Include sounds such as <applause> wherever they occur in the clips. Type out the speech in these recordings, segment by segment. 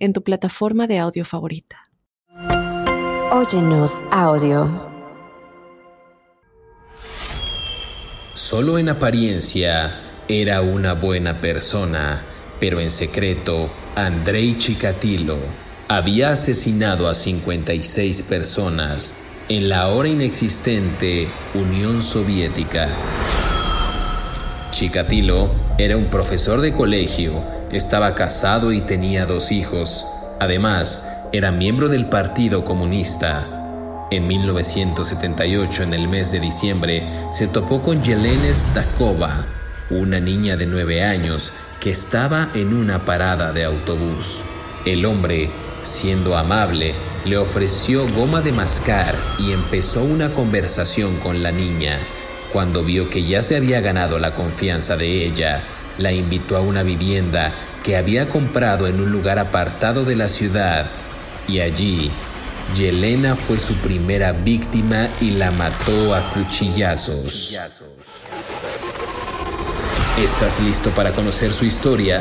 en tu plataforma de audio favorita. Óyenos audio. Solo en apariencia era una buena persona, pero en secreto, Andrei Chikatilo había asesinado a 56 personas en la ahora inexistente Unión Soviética. Chikatilo era un profesor de colegio, estaba casado y tenía dos hijos. Además, era miembro del Partido Comunista. En 1978, en el mes de diciembre, se topó con Yelena Stakova, una niña de nueve años que estaba en una parada de autobús. El hombre Siendo amable, le ofreció goma de mascar y empezó una conversación con la niña. Cuando vio que ya se había ganado la confianza de ella, la invitó a una vivienda que había comprado en un lugar apartado de la ciudad y allí Yelena fue su primera víctima y la mató a cuchillazos. ¿Estás listo para conocer su historia?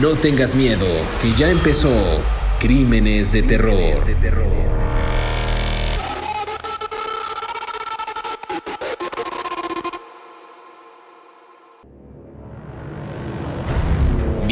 No tengas miedo, que ya empezó. Crímenes de terror.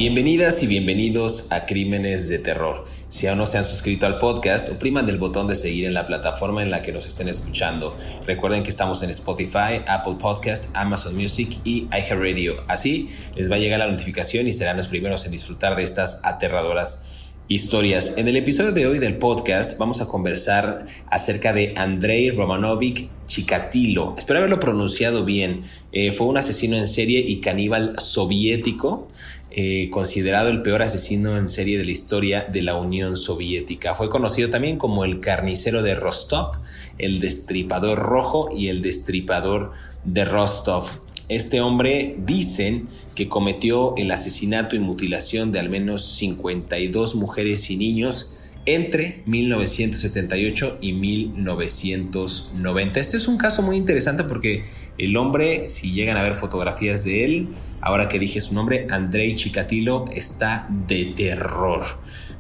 Bienvenidas y bienvenidos a Crímenes de Terror. Si aún no se han suscrito al podcast, opriman del botón de seguir en la plataforma en la que nos estén escuchando. Recuerden que estamos en Spotify, Apple Podcast, Amazon Music y iHeartRadio. Así les va a llegar la notificación y serán los primeros en disfrutar de estas aterradoras historias. En el episodio de hoy del podcast vamos a conversar acerca de Andrei Romanovic Chikatilo. Espero haberlo pronunciado bien. Eh, fue un asesino en serie y caníbal soviético. Eh, considerado el peor asesino en serie de la historia de la Unión Soviética. Fue conocido también como el carnicero de Rostov, el destripador rojo y el destripador de Rostov. Este hombre dicen que cometió el asesinato y mutilación de al menos 52 mujeres y niños entre 1978 y 1990. Este es un caso muy interesante porque el hombre, si llegan a ver fotografías de él, ahora que dije su nombre, Andrei Chikatilo, está de terror.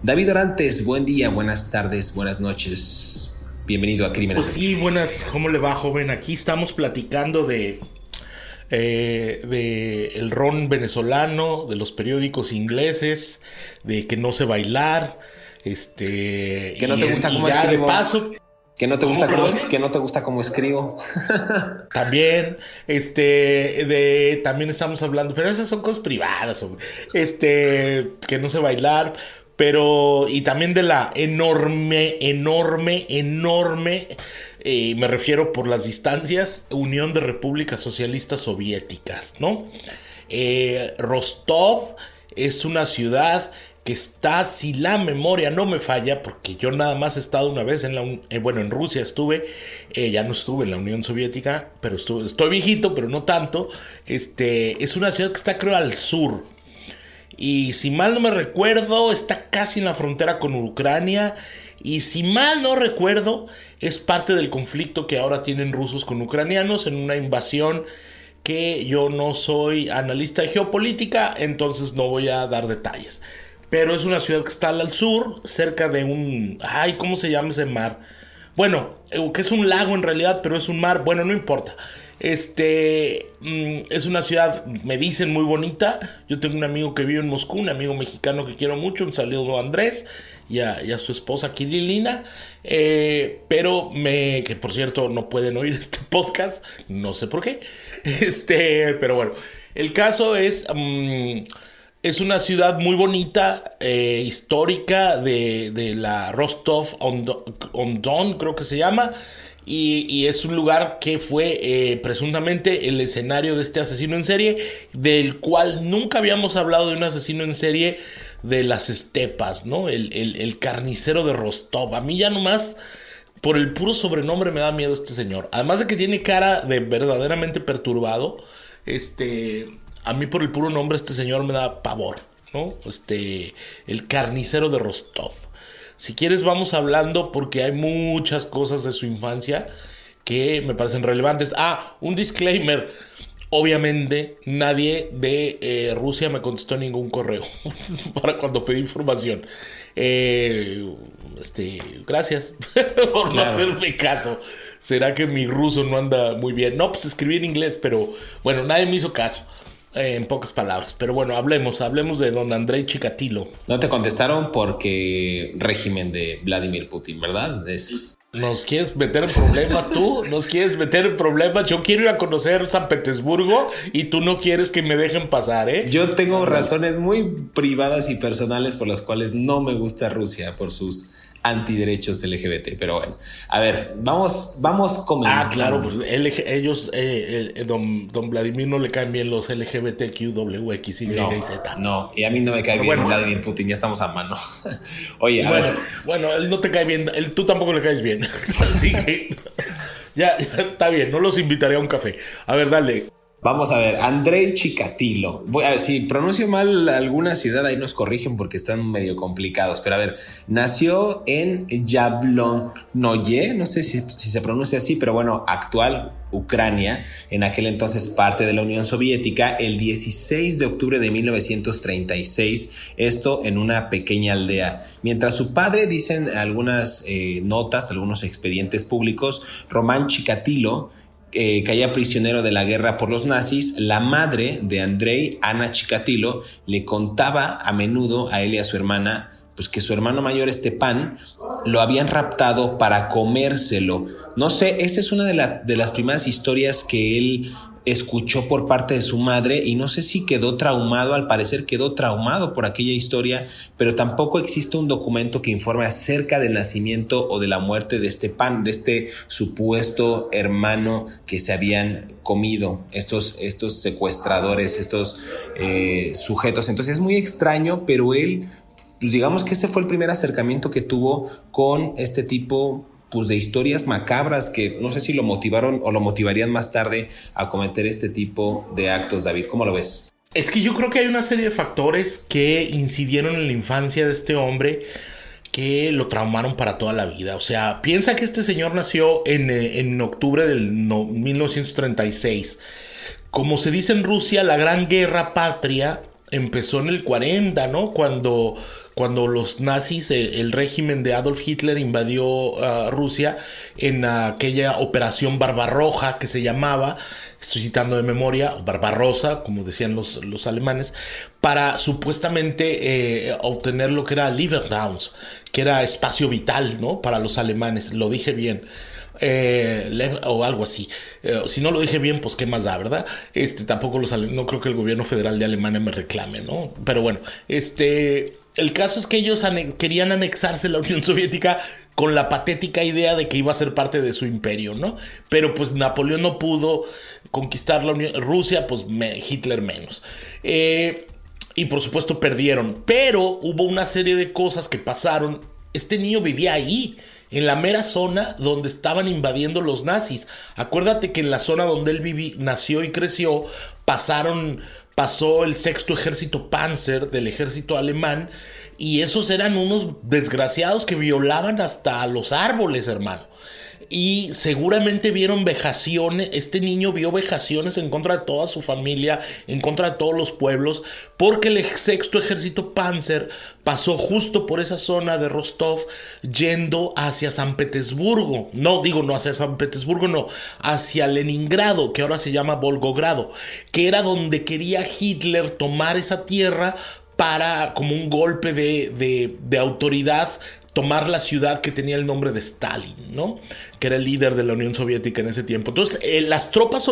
David Orantes, buen día, buenas tardes, buenas noches. Bienvenido a Crímenes. Pues sí, buenas, ¿cómo le va, joven? Aquí estamos platicando de eh, de el ron venezolano, de los periódicos ingleses, de que no sé bailar, este que no te gusta cómo escribo. paso, que no te gusta cómo, que no te gusta cómo escribo. <laughs> también, este, de, también estamos hablando, pero esas son cosas privadas, este, que no sé bailar, pero, y también de la enorme, enorme, enorme eh, me refiero por las distancias, Unión de Repúblicas Socialistas Soviéticas, ¿no? Eh, Rostov es una ciudad que está, si la memoria no me falla, porque yo nada más he estado una vez en la, eh, bueno, en Rusia estuve, ya no estuve en la Unión Soviética, pero estuve, estoy viejito, pero no tanto, este, es una ciudad que está creo al sur, y si mal no me recuerdo, está casi en la frontera con Ucrania, y si mal no recuerdo, es parte del conflicto que ahora tienen rusos con ucranianos en una invasión que yo no soy analista de geopolítica, entonces no voy a dar detalles. Pero es una ciudad que está al sur, cerca de un... Ay, ¿cómo se llama ese mar? Bueno, eh, que es un lago en realidad, pero es un mar. Bueno, no importa. Este mm, es una ciudad, me dicen, muy bonita. Yo tengo un amigo que vive en Moscú, un amigo mexicano que quiero mucho, un saludo a Andrés y a, su esposa Kirilina. Eh, pero me, que por cierto no pueden oír <laughs> este podcast, no sé por qué. Este, pero bueno, el caso es, mm, es una ciudad muy bonita, eh, histórica de, de, la Rostov on Don, creo que se llama. Y, es un lugar que fue eh, presuntamente el escenario de este asesino en serie, del cual nunca habíamos hablado de un asesino en serie de las estepas, ¿no? El, el, carnicero de Rostov. A mí ya nomás, por el puro sobrenombre me da miedo este señor. Además de que tiene cara de verdaderamente perturbado, este, a mí por el puro nombre este señor me da pavor, ¿no? Este, el carnicero de Rostov. Si quieres vamos hablando porque hay muchas cosas de su infancia que me parecen relevantes. Ah, un disclaimer. Obviamente nadie de eh, Rusia me contestó ningún correo <laughs> para cuando pedí información. Eh, este, gracias <laughs> por no hacerme caso. ¿Será que mi ruso no anda muy bien? No, pues escribí en inglés, pero bueno, nadie me hizo caso. Eh, en pocas palabras. Pero bueno, hablemos, hablemos de don Andrei Chikatilo. No te contestaron porque régimen de Vladimir Putin, ¿verdad? Es... ¿Nos quieres meter en problemas tú? ¿Nos quieres meter en problemas? Yo quiero ir a conocer San Petersburgo y tú no quieres que me dejen pasar, ¿eh? Yo tengo razones muy privadas y personales por las cuales no me gusta Rusia, por sus antiderechos LGBT. Pero bueno, a ver, vamos, vamos comenzando. Ah, claro, pues ellos, eh, eh, don, don, Vladimir no le caen bien los LGBTQWX, Y, no, y Z. No, y a mí no me cae bien Vladimir Putin, ya estamos a mano. <laughs> Oye, a bueno, ver. Bueno, él no te cae bien, él, tú tampoco le caes bien. <laughs> Así que <laughs> ya, ya está bien, no los invitaré a un café. A ver, dale. Vamos a ver, Andrei Chikatilo. Si pronuncio mal alguna ciudad, ahí nos corrigen porque están medio complicados. Pero a ver, nació en Yablonnoye, no sé si, si, se pronuncia así, pero bueno, actual Ucrania, en aquel entonces parte de la Unión Soviética, el 16 de octubre de 1936, esto en una pequeña aldea. Mientras su padre, dicen algunas eh, notas, algunos expedientes públicos, Román Chikatilo, eh, caía prisionero de la guerra por los nazis, la madre de Andrei, Ana Chikatilo, le contaba a menudo a él y a su hermana pues que su hermano mayor Estepan lo habían raptado para comérselo. No sé, esa es una de las primeras historias que él escuchó por parte de su madre y no sé si quedó traumado, al parecer quedó traumado por aquella historia, pero tampoco existe un documento que informe acerca del nacimiento o de la muerte de este pan, de este supuesto hermano que se habían comido estos, estos secuestradores, estos eh, sujetos. Entonces es muy extraño, pero él, pues digamos que ese fue el primer acercamiento que tuvo con este tipo pues de historias macabras que no sé si lo motivaron o lo motivarían más tarde a cometer este tipo de actos, David. ¿Cómo lo ves? Es que yo creo que hay una serie de factores que incidieron en la infancia de este hombre que lo traumaron para toda la vida. O sea, piensa que este señor nació en, eh, en octubre del 1936. Como se dice en Rusia, la Gran Guerra Patria empezó en el 40, ¿no? Cuando cuando los nazis, eh, el, régimen de Adolf Hitler invadió ah, Rusia en aquella operación Barbarroja que se llamaba, estoy citando de memoria, Barbarosa, como decían los, los alemanes, para supuestamente eh, obtener lo que era Liverdowns, que era espacio vital, ¿no? Para los alemanes, lo dije bien. Eh, o algo así. si no lo dije bien, pues qué más da, ¿verdad? Este tampoco los no creo que el gobierno federal de Alemania me reclame, ¿no? Pero bueno, este el caso es que ellos querían anexarse la Unión Soviética con la patética idea de que iba a ser parte de su imperio, ¿no? Pero pues Napoleón no pudo conquistar la Unión, Rusia, pues Hitler menos. Eh, y por supuesto perdieron. Pero hubo una serie de cosas que pasaron. Este niño vivía ahí, en la mera zona donde estaban invadiendo los nazis. Acuérdate que en la zona donde él nació y creció, pasaron pasó el sexto ejército Panzer del ejército alemán y esos eran unos desgraciados que violaban hasta los árboles, hermano y seguramente vieron vejaciones, este niño vio vejaciones en contra de toda su familia, en contra de todos los pueblos, porque el sexto ejército Panzer pasó justo por esa zona de Rostov yendo hacia San Petersburgo, no digo no hacia San Petersburgo, no, hacia Leningrado, que ahora se llama Volgogrado, que era donde quería Hitler tomar esa tierra para como un golpe de, de, de autoridad tomar la ciudad que tenía el nombre de Stalin, ¿no? Que era el líder de la Unión Soviética en ese tiempo. Entonces, eh, las tropas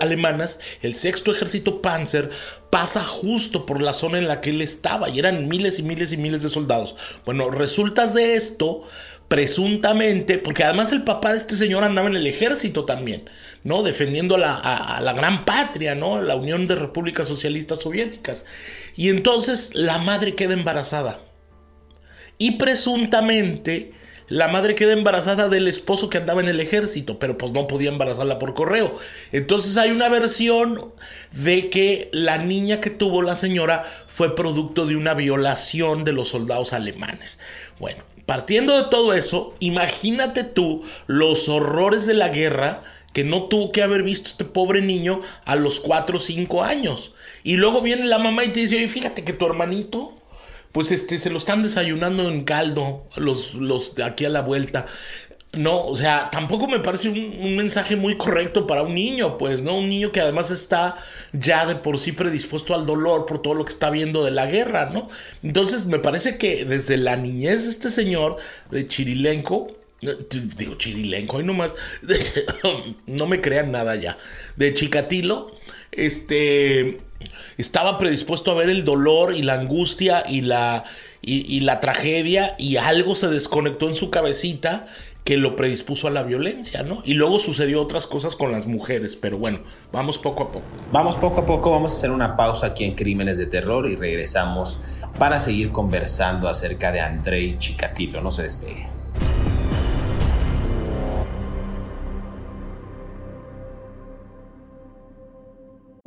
alemanas, el sexto ejército Panzer, pasa justo por la zona en la que él estaba y eran miles y miles y miles de soldados. Bueno, resultas de esto, presuntamente, porque además el papá de este señor andaba en el ejército también, ¿no? Defendiendo a la, a la gran patria, ¿no? La Unión de Repúblicas Socialistas Soviéticas. Y entonces la madre queda embarazada. Y presuntamente la madre queda embarazada del esposo que andaba en el ejército, pero pues no podía embarazarla por correo. Entonces hay una versión de que la niña que tuvo la señora fue producto de una violación de los soldados alemanes. Bueno, partiendo de todo eso, imagínate tú los horrores de la guerra que no tuvo que haber visto este pobre niño a los 4 o 5 años. Y luego viene la mamá y te dice, oye, fíjate que tu hermanito pues este, se lo están desayunando en caldo los, los de aquí a la vuelta. No, o sea, tampoco me parece un, mensaje muy correcto para un niño, pues, ¿no? Un niño que además está ya de por sí predispuesto al dolor por todo lo que está viendo de la guerra, ¿no? Entonces, me parece que desde la niñez de este señor, de Chirilenco, digo Chirilenco, ahí nomás, <laughs> no me crean nada ya, de Chicatilo, este, estaba predispuesto a ver el dolor y la angustia y la, y, la tragedia y algo se desconectó en su cabecita que lo predispuso a la violencia, ¿no? Y luego sucedió otras cosas con las mujeres, pero bueno, vamos poco a poco. Vamos poco a poco, vamos a hacer una pausa aquí en Crímenes de Terror y regresamos para seguir conversando acerca de Andrei Chikatilo. No se despegue.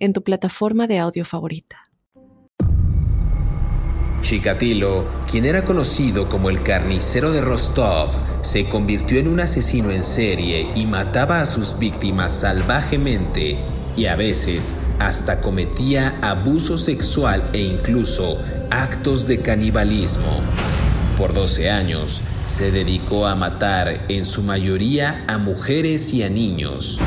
en tu plataforma de audio favorita. Chikatilo, quien era conocido como el carnicero de Rostov, se convirtió en un asesino en serie y mataba a sus víctimas salvajemente y a veces hasta cometía abuso sexual e incluso actos de canibalismo. Por 12 años se dedicó a matar en su mayoría a mujeres y a niños.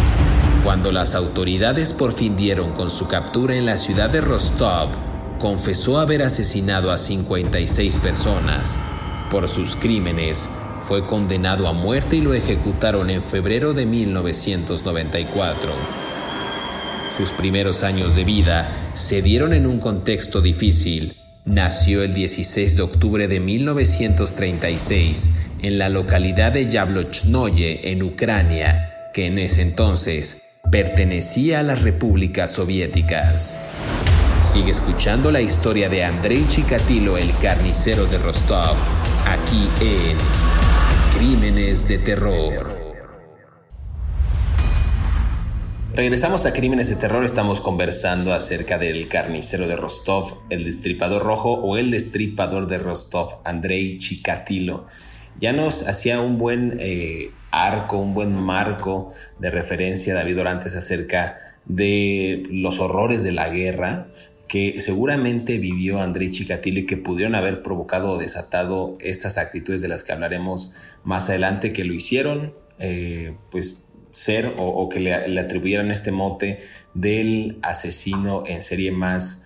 Cuando las autoridades por fin dieron con su captura en la ciudad de Rostov, confesó haber asesinado a 56 personas. Por sus crímenes, fue condenado a muerte y lo ejecutaron en febrero de 1994. Sus primeros años de vida se dieron en un contexto difícil. Nació el 16 de octubre de 1936 en la localidad de Yablochnoye, en Ucrania, que en ese entonces pertenecía a las repúblicas soviéticas. Sigue escuchando la historia de Andrei Chikatilo, el carnicero de Rostov, aquí en Crímenes de Terror. Regresamos a Crímenes de Terror, estamos conversando acerca del carnicero de Rostov, el destripador rojo o el destripador de Rostov, Andrei Chikatilo. Ya nos hacía un buen eh, arco, un buen marco de referencia David Orantes acerca de los horrores de la guerra que seguramente vivió André Chikatilo y que pudieron haber provocado o desatado estas actitudes de las que hablaremos más adelante, que lo hicieron, eh, pues ser o, que le, le, atribuyeran este mote del asesino en serie más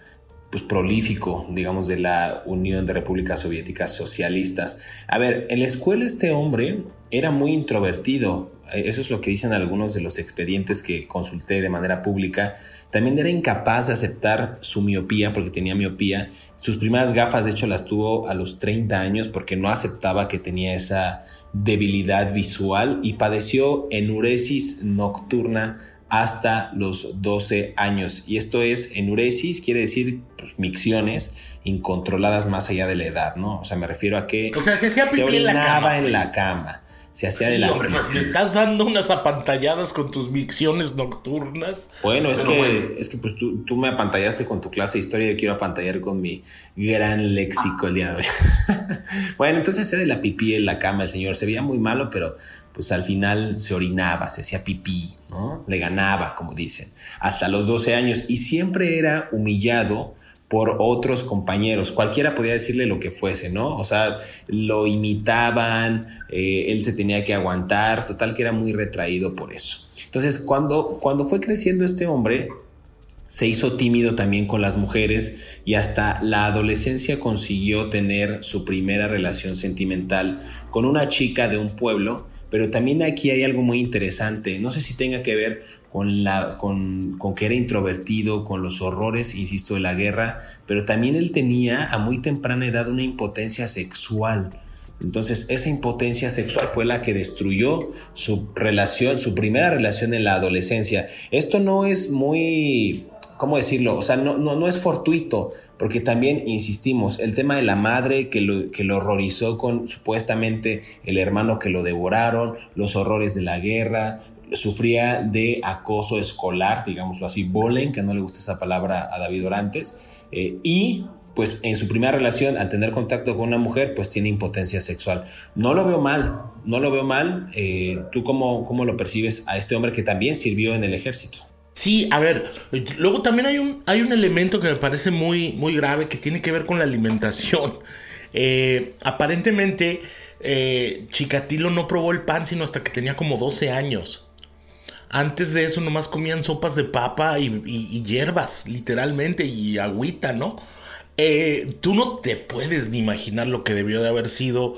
pues, prolífico, digamos, de la Unión de Repúblicas Soviéticas Socialistas. A ver, en la escuela este hombre era muy introvertido, eh, eso es lo que dicen algunos de los expedientes que consulté de manera pública. También era incapaz de aceptar su miopía porque tenía miopía. Sus primeras gafas, de hecho, las tuvo a los 30 años porque no aceptaba que tenía esa debilidad visual y padeció enuresis nocturna hasta los 12 años. Y esto es enuresis, quiere decir pues, micciones incontroladas más allá de la edad, ¿no? O sea, me refiero a que o sea, se, hacía en la cama. en pues. la cama. Se hacía de la hombre, pues, le estás dando unas apantalladas con tus micciones nocturnas. Bueno, es que, es que pues tú, tú, me apantallaste con tu clase de historia, yo quiero apantallar con mi gran léxico el día de hoy. <laughs> bueno, entonces hacía de la pipí en la cama el señor. Se veía muy malo, pero pues al final se orinaba, se hacía pipí, ¿no? Le ganaba, como dicen, hasta los 12 años y siempre era humillado por otros compañeros. Cualquiera podía decirle lo que fuese, ¿no? O sea, lo imitaban, eh, él se tenía que aguantar, total que era muy retraído por eso. Entonces, cuando, cuando fue creciendo este hombre, se hizo tímido también con las mujeres y hasta la adolescencia consiguió tener su primera relación sentimental con una chica de un pueblo, pero también aquí hay algo muy interesante, no sé si tenga que ver con, la, con, con que era introvertido, con los horrores, insisto, de la guerra, pero también él tenía a muy temprana edad una impotencia sexual. Entonces, esa impotencia sexual fue la que destruyó su relación, su primera relación en la adolescencia. Esto no es muy ¿cómo decirlo? O sea, no, no, no es fortuito, porque también insistimos, el tema de la madre que lo, que lo horrorizó con supuestamente el hermano que lo devoraron, los horrores de la guerra, sufría de acoso escolar, digámoslo así, bullying, que no le gusta esa palabra a David Orantes, eh, y pues en su primera relación, al tener contacto con una mujer, pues tiene impotencia sexual. No lo veo mal, no lo veo mal. Eh, ¿Tú cómo, cómo lo percibes a este hombre que también sirvió en el ejército? Sí, a ver, luego también hay un, hay un elemento que me parece muy, muy grave que tiene que ver con la alimentación. <laughs> Eh, aparentemente, eh, Chikatilo no probó el pan sino hasta que tenía como 12 años. Antes de eso nomás comían sopas de papa y, hierbas, literalmente, y agüita, ¿no? Eh, tú no te puedes ni imaginar lo que debió de haber sido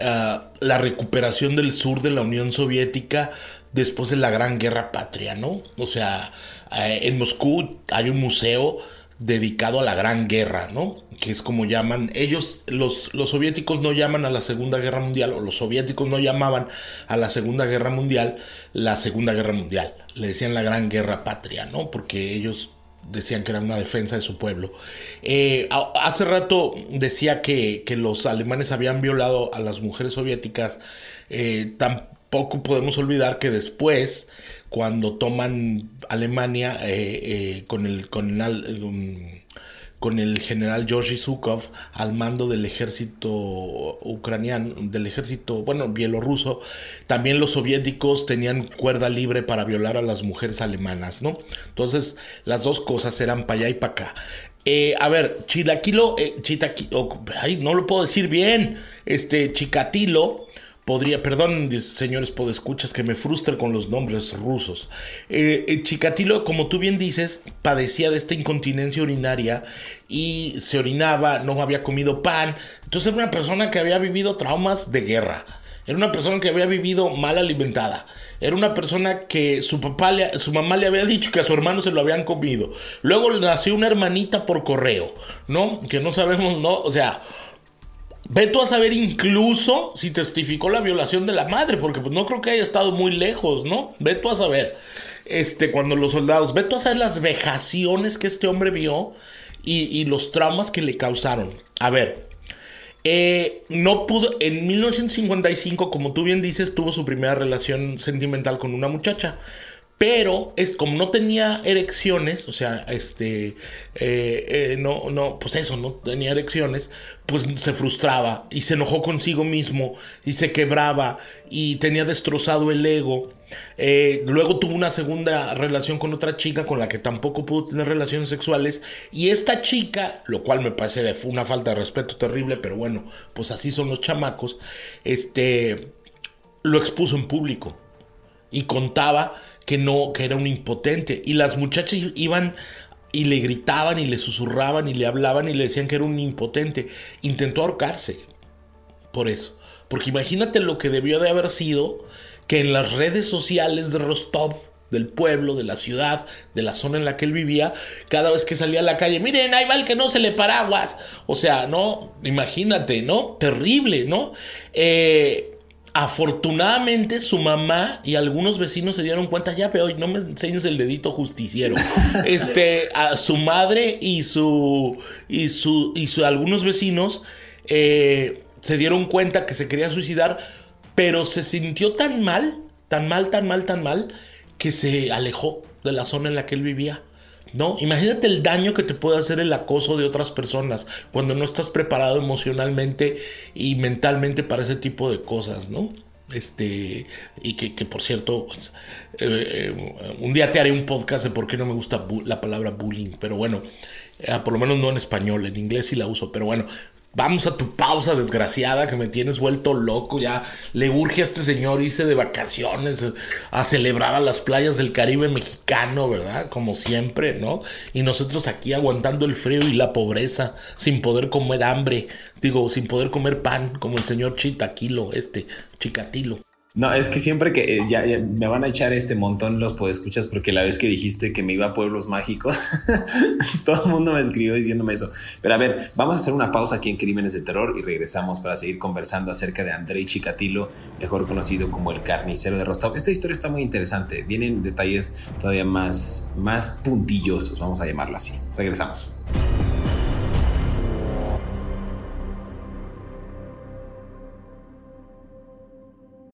ah, la recuperación del sur de la Unión Soviética después de la Gran Guerra Patria, ¿no? O sea, eh, en Moscú hay un museo dedicado a la Gran Guerra, ¿no? Que es como llaman, ellos, los, los soviéticos no llaman a la Segunda Guerra Mundial, o los soviéticos no llamaban a la Segunda Guerra Mundial la Segunda Guerra Mundial, le decían la Gran Guerra Patria, ¿no? Porque ellos decían que era una defensa de su pueblo. Eh, hace rato decía que, que, los alemanes habían violado a las mujeres soviéticas eh, tan poco podemos olvidar que después, cuando toman Alemania eh, eh, con, el, con, el, um, con el general Georgy Zhukov al mando del ejército ucraniano, del ejército, bueno, bielorruso, también los soviéticos tenían cuerda libre para violar a las mujeres alemanas, ¿no? Entonces, las dos cosas eran para allá y para acá. Eh, a ver, Chilaquilo, no lo puedo decir bien, este, Chicatilo, podría, perdón, señores podescuchas, que me frustre con los nombres rusos. Eh, eh, Chikatilo, como tú bien dices, padecía de esta incontinencia urinaria y se orinaba, no había comido pan. Entonces era una persona que había vivido traumas de guerra. Era una persona que había vivido mal alimentada. Era una persona que su papá, le, su mamá le había dicho que a su hermano se lo habían comido. Luego nació una hermanita por correo, ¿no? Que no sabemos, ¿no? O sea, Ve tú a saber incluso si testificó la violación de la madre, porque pues no creo que haya estado muy lejos, ¿no? Ve tú a saber. Este, cuando los soldados, ve tú a saber las vejaciones que este hombre vio y, los traumas que le causaron. A ver, eh, no pudo, en 1955, como tú bien dices, tuvo su primera relación sentimental con una muchacha. Pero es como no tenía erecciones, o sea, este, eh, eh, no, no, pues eso, no tenía erecciones, pues se frustraba y se enojó consigo mismo y se quebraba y tenía destrozado el ego. Eh, luego tuvo una segunda relación con otra chica con la que tampoco pudo tener relaciones sexuales y esta chica, lo cual me parece de una falta de respeto terrible, pero bueno, pues así son los chamacos, este, lo expuso en público y contaba que no, que era un impotente. Y las muchachas iban y le gritaban y le susurraban y le hablaban y le decían que era un impotente. Intentó ahorcarse por eso. Porque imagínate lo que debió de haber sido que en las redes sociales de Rostov, del pueblo, de la ciudad, de la zona en la que él vivía, cada vez que salía a la calle, miren, ahí va el que no se le paraguas. O sea, no, imagínate, ¿no? Terrible, ¿no? Eh, Afortunadamente su mamá y algunos vecinos se dieron cuenta, ya pero no me enseñes el dedito justiciero. <laughs> Este, a su madre y su y su y su, algunos vecinos eh, se dieron cuenta que se quería suicidar, pero se sintió tan mal, tan mal, tan mal, tan mal que se alejó de la zona en la que él vivía. ¿No? Imagínate el daño que te puede hacer el acoso de otras personas cuando no estás preparado emocionalmente y mentalmente para ese tipo de cosas, ¿no? Este, y que, por cierto, pues, eh, eh, un día te haré un podcast de por qué no me gusta la palabra bullying, pero bueno, eh, por lo menos no en español, en inglés sí la uso, pero bueno, Vamos a tu pausa desgraciada que me tienes vuelto loco. Ya le urge a este señor irse de vacaciones a celebrar a las playas del Caribe mexicano, ¿verdad? Como siempre, ¿no? Y nosotros aquí aguantando el frío y la pobreza sin poder comer hambre. Digo, sin poder comer pan, como el señor Chitaquilo, este, Chicatilo. No, es que siempre que eh, ya, me van a echar este montón los podescuchas porque la vez que dijiste que me iba a pueblos mágicos, <laughs> todo el mundo me escribió diciéndome eso. Pero a ver, vamos a hacer una pausa aquí en Crímenes de Terror y regresamos para seguir conversando acerca de Andrei Chikatilo, mejor conocido como el carnicero de Rostov. Esta historia está muy interesante, vienen detalles todavía más, más puntillosos, vamos a llamarlo así. Regresamos.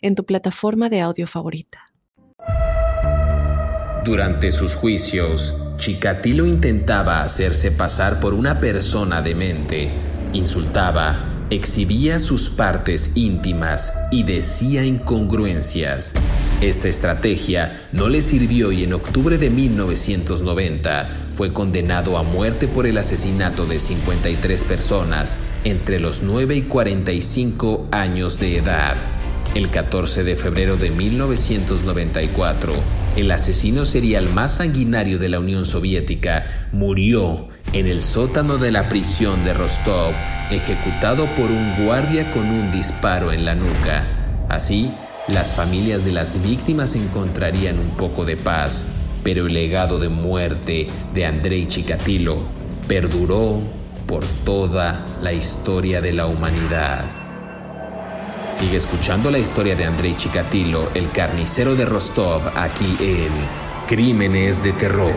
en tu plataforma de audio favorita. Durante sus juicios, Chikatilo intentaba hacerse pasar por una persona demente, insultaba, exhibía sus partes íntimas y decía incongruencias. Esta estrategia no le sirvió y en octubre de 1990 fue condenado a muerte por el asesinato de 53 personas entre los 9 y 45 años de edad. El 14 de febrero de 1994, el asesino serial más sanguinario de la Unión Soviética murió en el sótano de la prisión de Rostov, ejecutado por un guardia con un disparo en la nuca. Así, las familias de las víctimas encontrarían un poco de paz, pero el legado de muerte de Andrei Chikatilo perduró por toda la historia de la humanidad. Sigue escuchando la historia de Andrei Chikatilo, el carnicero de Rostov, aquí en Crímenes de Terror.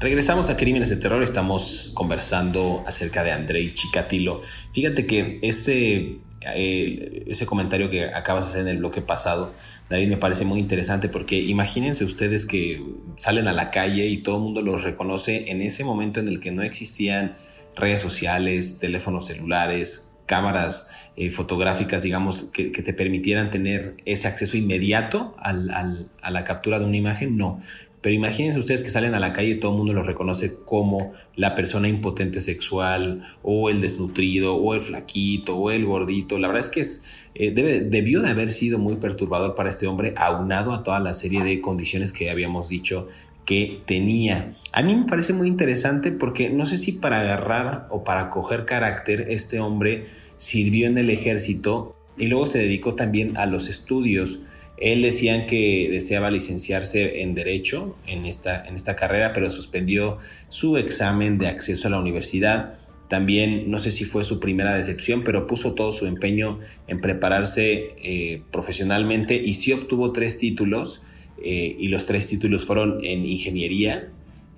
Regresamos a Crímenes de Terror, estamos conversando acerca de Andrei Chikatilo. Fíjate que ese ese comentario que acabas de hacer en el bloque pasado, David, me parece muy interesante porque imagínense ustedes que salen a la calle y todo el mundo los reconoce en ese momento en el que no existían redes sociales, teléfonos celulares, cámaras eh, fotográficas, digamos, que, te permitieran tener ese acceso inmediato a la captura de una imagen, no. Pero imagínense ustedes que salen a la calle y todo el mundo los reconoce como la persona impotente sexual, o el desnutrido, o el flaquito, o el gordito. La verdad es que es, eh, debió de haber sido muy perturbador para este hombre, aunado a toda la serie de condiciones que habíamos dicho que tenía. A mí me parece muy interesante porque no sé si para agarrar o para coger carácter este hombre sirvió en el ejército y luego se dedicó también a los estudios él decían que deseaba licenciarse en Derecho en esta, en esta carrera, pero suspendió su examen de acceso a la universidad. También, no sé si fue su primera decepción, pero puso todo su empeño en prepararse eh, profesionalmente y sí obtuvo tres títulos, eh, y los tres títulos fueron en ingeniería,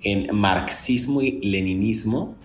en marxismo y leninismo,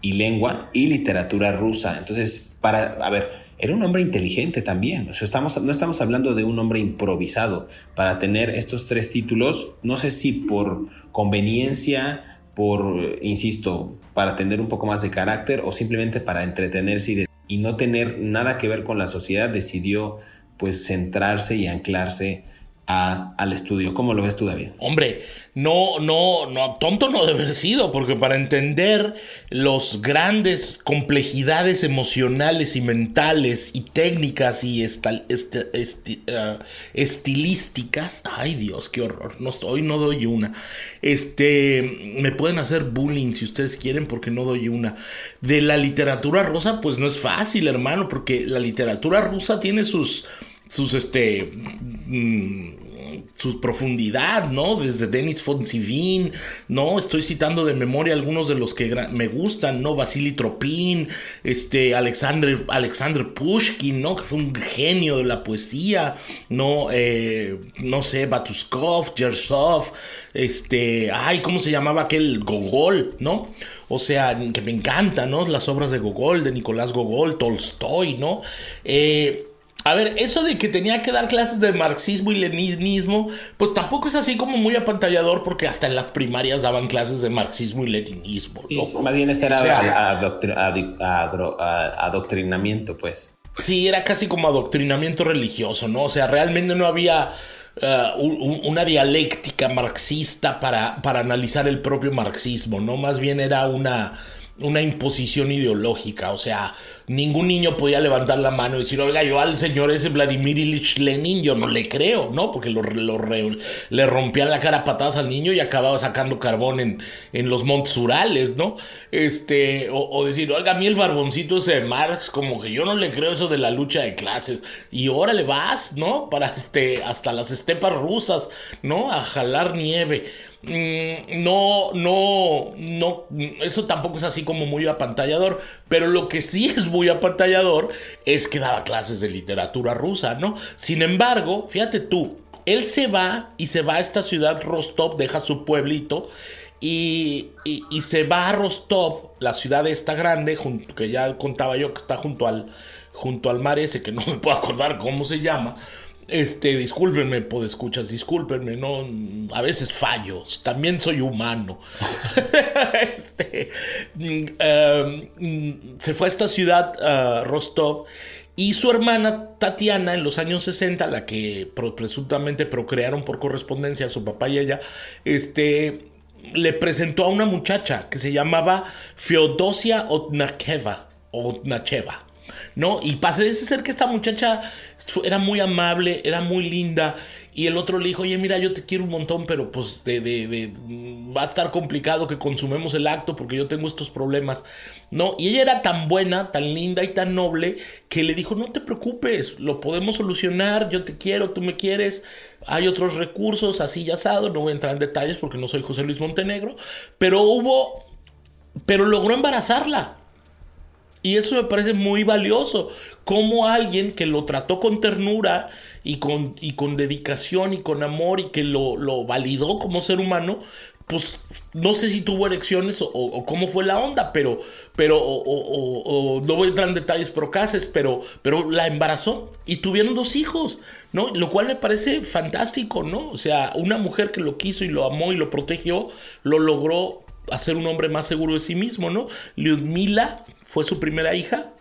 y lengua y literatura rusa. Entonces, para, a ver, era un hombre inteligente también. O sea, estamos, no estamos hablando de un hombre improvisado. Para tener estos tres títulos, no sé si por conveniencia, por, insisto, para tener un poco más de carácter o simplemente para entretenerse y, y no tener nada que ver con la sociedad, decidió pues centrarse y anclarse al estudio. ¿Cómo lo ves tú, David? Hombre, no, no, no, tonto no debe haber sido, porque para entender los grandes complejidades emocionales y mentales y técnicas y este, uh, estilísticas, ay Dios, qué horror, no, hoy no doy una. Este, me pueden hacer bullying si ustedes quieren, porque no doy una. De la literatura rusa, pues no es fácil, hermano, porque la literatura rusa tiene sus sus este mm, su profundidad, ¿no? Desde Denis Fonsivin, ¿no? Estoy citando de memoria algunos de los que me gustan, ¿no? Vasily Tropin, este, Alexander, Alexander Pushkin, ¿no? Que fue un genio de la poesía, ¿no? Eh, no sé, Batuskov, Yersov, este, ay, ¿cómo se llamaba aquel Gogol, ¿no? O sea, que me encantan, ¿no? Las obras de Gogol, de Nicolás Gogol, Tolstoy, ¿no? Eh, a ver, eso de que tenía que dar clases de marxismo y leninismo, pues tampoco es así como muy apantallador porque hasta en las primarias daban clases de marxismo y leninismo. más bien ese era adoctrinamiento, pues. Sí, era casi como adoctrinamiento religioso, ¿no? O sea, realmente no había eh, una dialéctica marxista para, para analizar el propio marxismo, ¿no? Más bien era una una imposición ideológica, o sea, ningún niño podía levantar la mano y decir, oiga, yo al señor ese Vladimir Ilich Lenin, yo no le creo, ¿no? Porque lo, le rompían la cara a patadas al niño y acababa sacando carbón en, en los montes Urales, ¿no? Este, o, decir, oiga, a mí el barboncito ese de Marx, como que yo no le creo eso de la lucha de clases, y órale vas, ¿no? Para este, hasta las estepas rusas, ¿no? A jalar nieve. Mm, no, no, no, eso tampoco es así como muy apantallador, pero lo que sí es muy apantallador es que daba clases de literatura rusa, ¿no? Sin embargo, fíjate tú, él se va y se va a esta ciudad Rostov, deja su pueblito y, y, se va a Rostov, la ciudad esta grande, que ya contaba yo que está junto al, junto al mar ese, que no me puedo acordar cómo se llama, este, discúlpenme, escuchas, discúlpenme, no, a veces fallo, también soy humano. <laughs> este, em, se fue a esta ciudad, Rostov, y su hermana Tatiana, en los años 60, la que presuntamente procrearon por correspondencia a su papá y ella, este, le presentó a una muchacha que se llamaba Feodosia Otnacheva, Otnacheva. ¿No? Y parece ser que esta muchacha era muy amable, era muy linda. Y el otro le dijo, oye, mira, yo te quiero un montón, pero pues de, de, va a estar complicado que consumemos el acto porque yo tengo estos problemas. No, y ella era tan buena, tan linda y tan noble que le dijo, no te preocupes, lo podemos solucionar, yo te quiero, tú me quieres, hay otros recursos, así ya asado, no voy a entrar en detalles porque no soy José Luis Montenegro, pero hubo, pero logró embarazarla. Y eso me parece muy valioso. Como alguien que lo trató con ternura y con, y con dedicación y con amor y que lo, validó como ser humano, pues no sé si tuvo erecciones o, cómo fue la onda, pero, pero o, no voy a entrar en detalles procaces, pero, pero la embarazó y tuvieron dos hijos, ¿no? Lo cual me parece fantástico, ¿no? O sea, una mujer que lo quiso y lo amó y lo protegió, lo logró hacer un hombre más seguro de sí mismo, ¿no? Lyudmila fue su primera hija.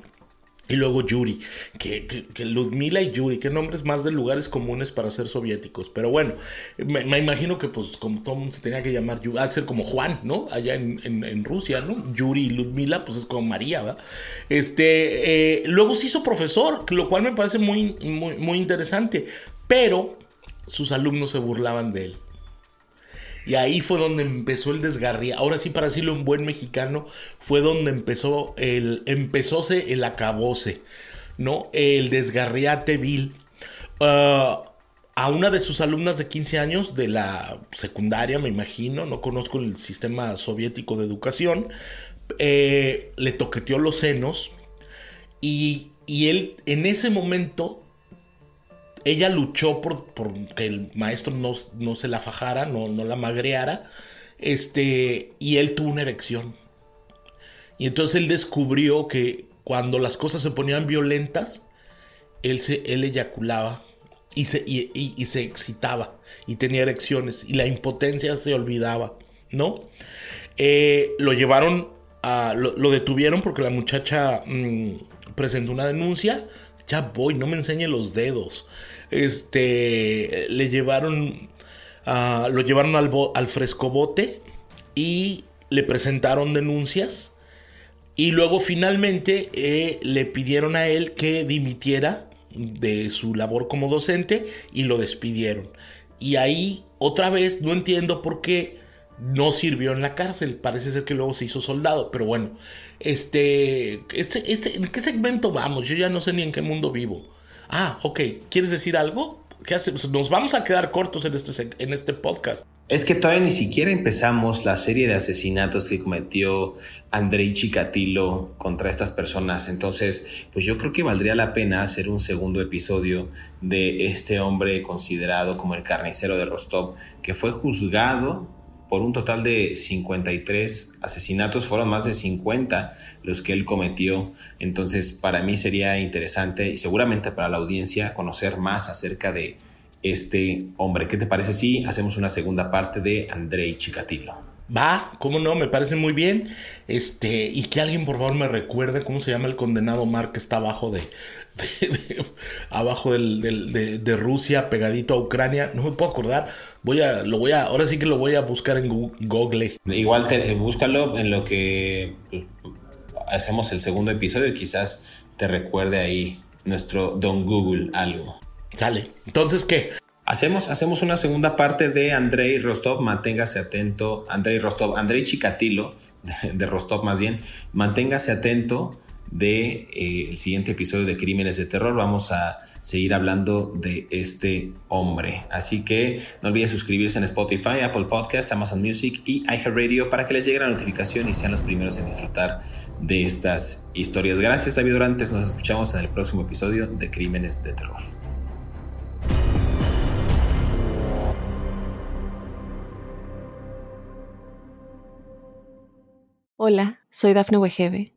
Y luego Yuri, que, que, Ludmila y Yuri, qué nombres más de lugares comunes para ser soviéticos. Pero bueno, me, imagino que pues como todo mundo se tenía que llamar, a ser como Juan, ¿no? Allá en, Rusia, ¿no? Yuri y Ludmila, pues es como María, ¿va? Este, eh, luego se hizo profesor, lo cual me parece muy, muy interesante. Pero sus alumnos se burlaban de él. Y ahí fue donde empezó el desgarría. Ahora sí, para decirlo en buen mexicano, fue donde empezó el, empezóse el acabose, ¿no? El desgarriate vil. Ah, a una de sus alumnas de 15 años de la secundaria, me imagino, no conozco el sistema soviético de educación, eh, le toqueteó los senos y, y él en ese momento ella luchó por, que el maestro no, se la fajara, no, no, la magreara, este, y él tuvo una erección. Y entonces él descubrió que cuando las cosas se ponían violentas, él, se, él eyaculaba y se, y, se excitaba y tenía erecciones y la impotencia se olvidaba, ¿no? Eh, lo llevaron a, lo, detuvieron porque la muchacha mm, presentó una denuncia. Ya voy, no me enseñe los dedos este, le llevaron, lo llevaron al, al frescobote y le presentaron denuncias. Y luego finalmente eh, le pidieron a él que dimitiera de su labor como docente y lo despidieron. Y ahí otra vez no entiendo por qué no sirvió en la cárcel. Parece ser que luego se hizo soldado, pero bueno, este, este, este, ¿en qué segmento vamos? Yo ya no sé ni en qué mundo vivo. Ah, ok. ¿Quieres decir algo? ¿Qué hacemos? Nos vamos a quedar cortos en este, en este podcast. Es que todavía ni siquiera empezamos la serie de asesinatos que cometió Andrei Chikatilo contra estas personas. Entonces, pues yo creo que valdría la pena hacer un segundo episodio de este hombre considerado como el carnicero de Rostov, que fue juzgado por un total de 53 asesinatos, fueron más de 50 los que él cometió. Entonces, para mí sería interesante y seguramente para la audiencia conocer más acerca de este hombre. ¿Qué te parece si hacemos una segunda parte de Andrei Chikatilo? Va, cómo no, me parece muy bien. Este, y que alguien por favor me recuerde cómo se llama el condenado mar que está abajo de, <laughs> abajo de, Rusia, pegadito a Ucrania. No me puedo acordar. Voy a, lo voy a, ahora sí que lo voy a buscar en Google. Igual te, búscalo en lo que pues, hacemos el segundo episodio y quizás te recuerde ahí nuestro Don Google algo. Sale. Entonces, ¿qué? Hacemos, hacemos una segunda parte de Andrei Rostov, manténgase atento, Andrei Rostov, Andrei Chikatilo, <laughs> de, Rostov más bien, manténgase atento de eh, el siguiente episodio de Crímenes de Terror. Vamos a seguir hablando de este hombre. Así que no olviden suscribirse en Spotify, Apple Podcast, Amazon Music y iHeartRadio para que les llegue la notificación y sean los primeros en disfrutar de estas historias. Gracias David Durantes, nos escuchamos en el próximo episodio de Crímenes de Terror. Hola, soy Dafne Wegebe